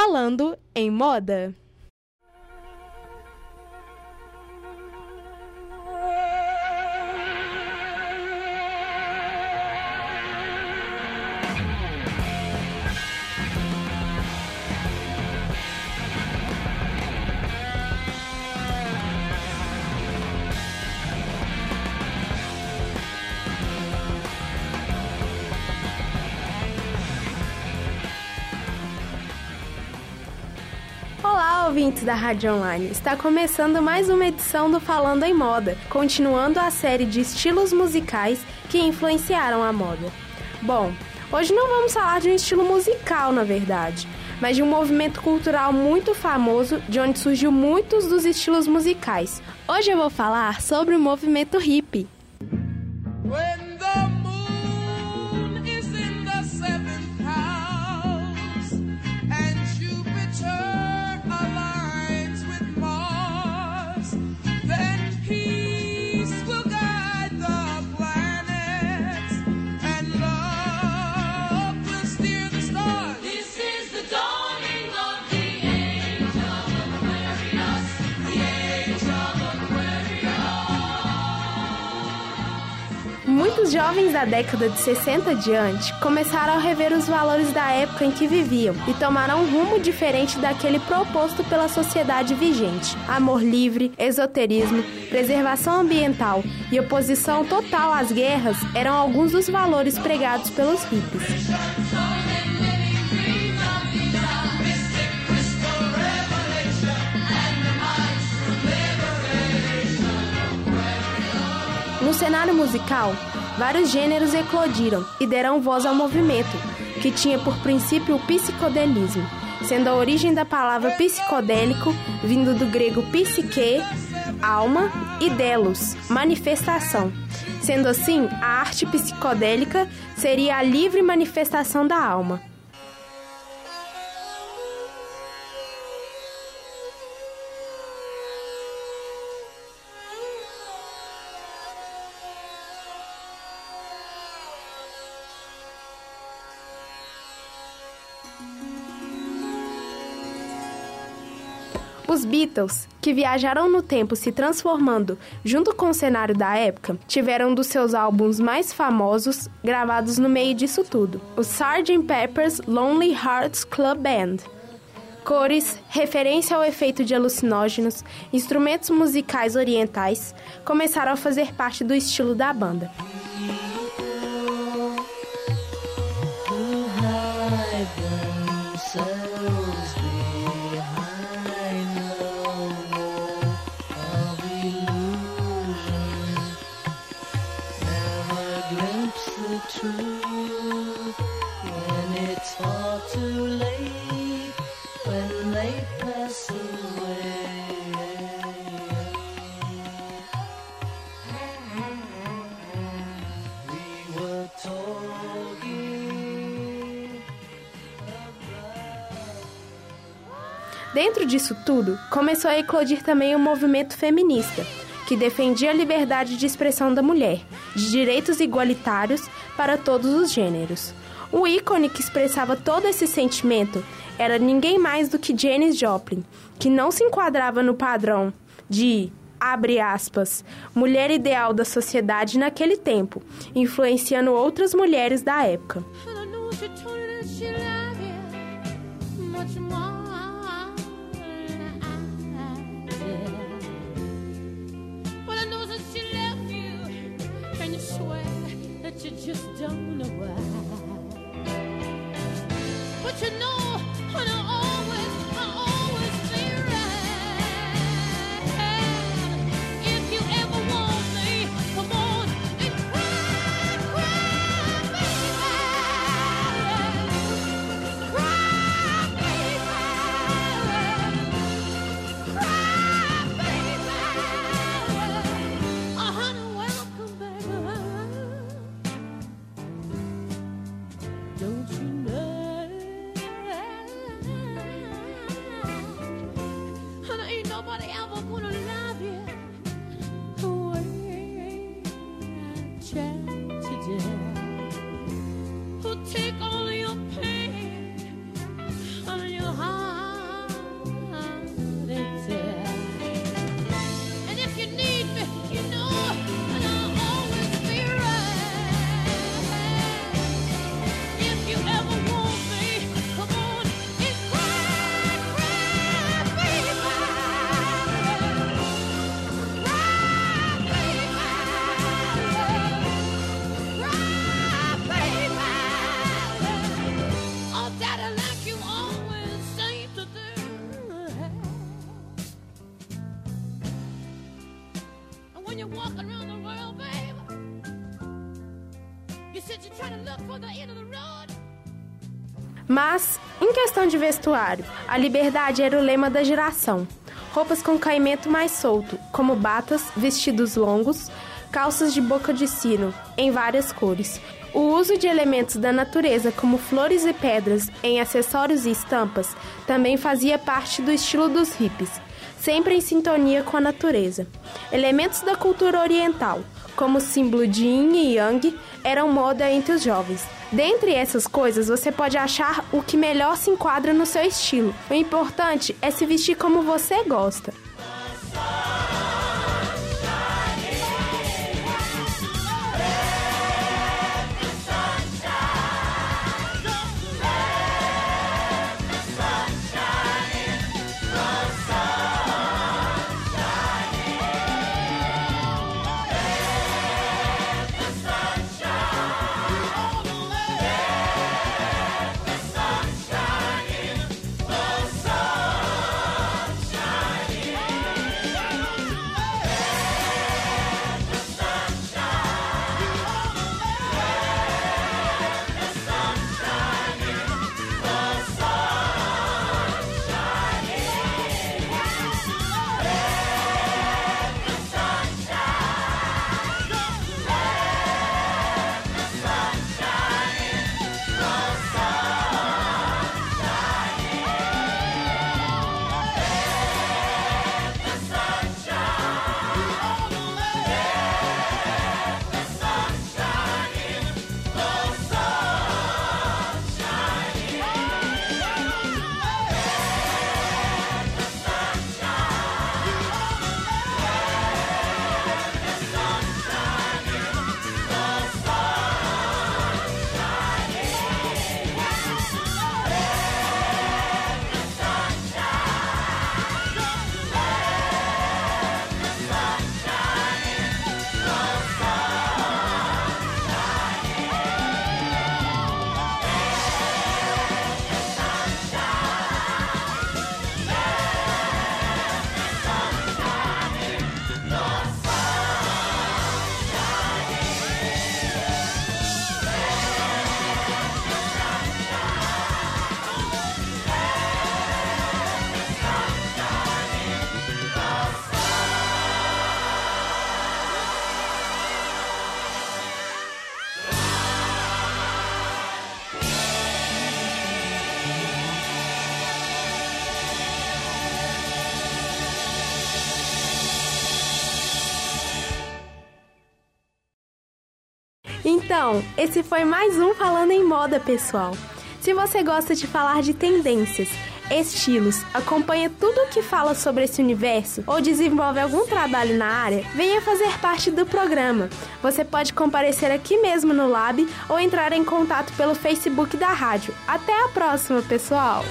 Falando em Moda. Ouvintes da Rádio Online. Está começando mais uma edição do Falando em Moda, continuando a série de estilos musicais que influenciaram a moda. Bom, hoje não vamos falar de um estilo musical, na verdade, mas de um movimento cultural muito famoso de onde surgiu muitos dos estilos musicais. Hoje eu vou falar sobre o movimento hippie. Jovens da década de 60 diante começaram a rever os valores da época em que viviam e tomaram um rumo diferente daquele proposto pela sociedade vigente. Amor livre, esoterismo, preservação ambiental e oposição total às guerras eram alguns dos valores pregados pelos hippies. No cenário musical, vários gêneros eclodiram e deram voz ao movimento, que tinha por princípio o psicodelismo, sendo a origem da palavra psicodélico vindo do grego psique, alma, e delos, manifestação. Sendo assim, a arte psicodélica seria a livre manifestação da alma. Os Beatles, que viajaram no tempo se transformando junto com o cenário da época, tiveram um dos seus álbuns mais famosos gravados no meio disso tudo, o Sgt. Pepper's Lonely Hearts Club Band. Cores, referência ao efeito de alucinógenos, instrumentos musicais orientais começaram a fazer parte do estilo da banda. Dentro disso tudo, começou a eclodir também o movimento feminista, que defendia a liberdade de expressão da mulher, de direitos igualitários para todos os gêneros. O ícone que expressava todo esse sentimento era ninguém mais do que Janis Joplin, que não se enquadrava no padrão de abre aspas, mulher ideal da sociedade naquele tempo, influenciando outras mulheres da época. Just don't know why. But you know, Mas, em questão de vestuário, a liberdade era o lema da geração. Roupas com caimento mais solto, como batas, vestidos longos, calças de boca de sino, em várias cores. O uso de elementos da natureza, como flores e pedras, em acessórios e estampas, também fazia parte do estilo dos hippies, sempre em sintonia com a natureza. Elementos da cultura oriental, como o símbolo de yin e yang, eram moda entre os jovens. Dentre essas coisas, você pode achar o que melhor se enquadra no seu estilo. O importante é se vestir como você gosta. Então, esse foi mais um Falando em Moda, pessoal. Se você gosta de falar de tendências, estilos, acompanha tudo o que fala sobre esse universo ou desenvolve algum trabalho na área, venha fazer parte do programa. Você pode comparecer aqui mesmo no Lab ou entrar em contato pelo Facebook da rádio. Até a próxima, pessoal!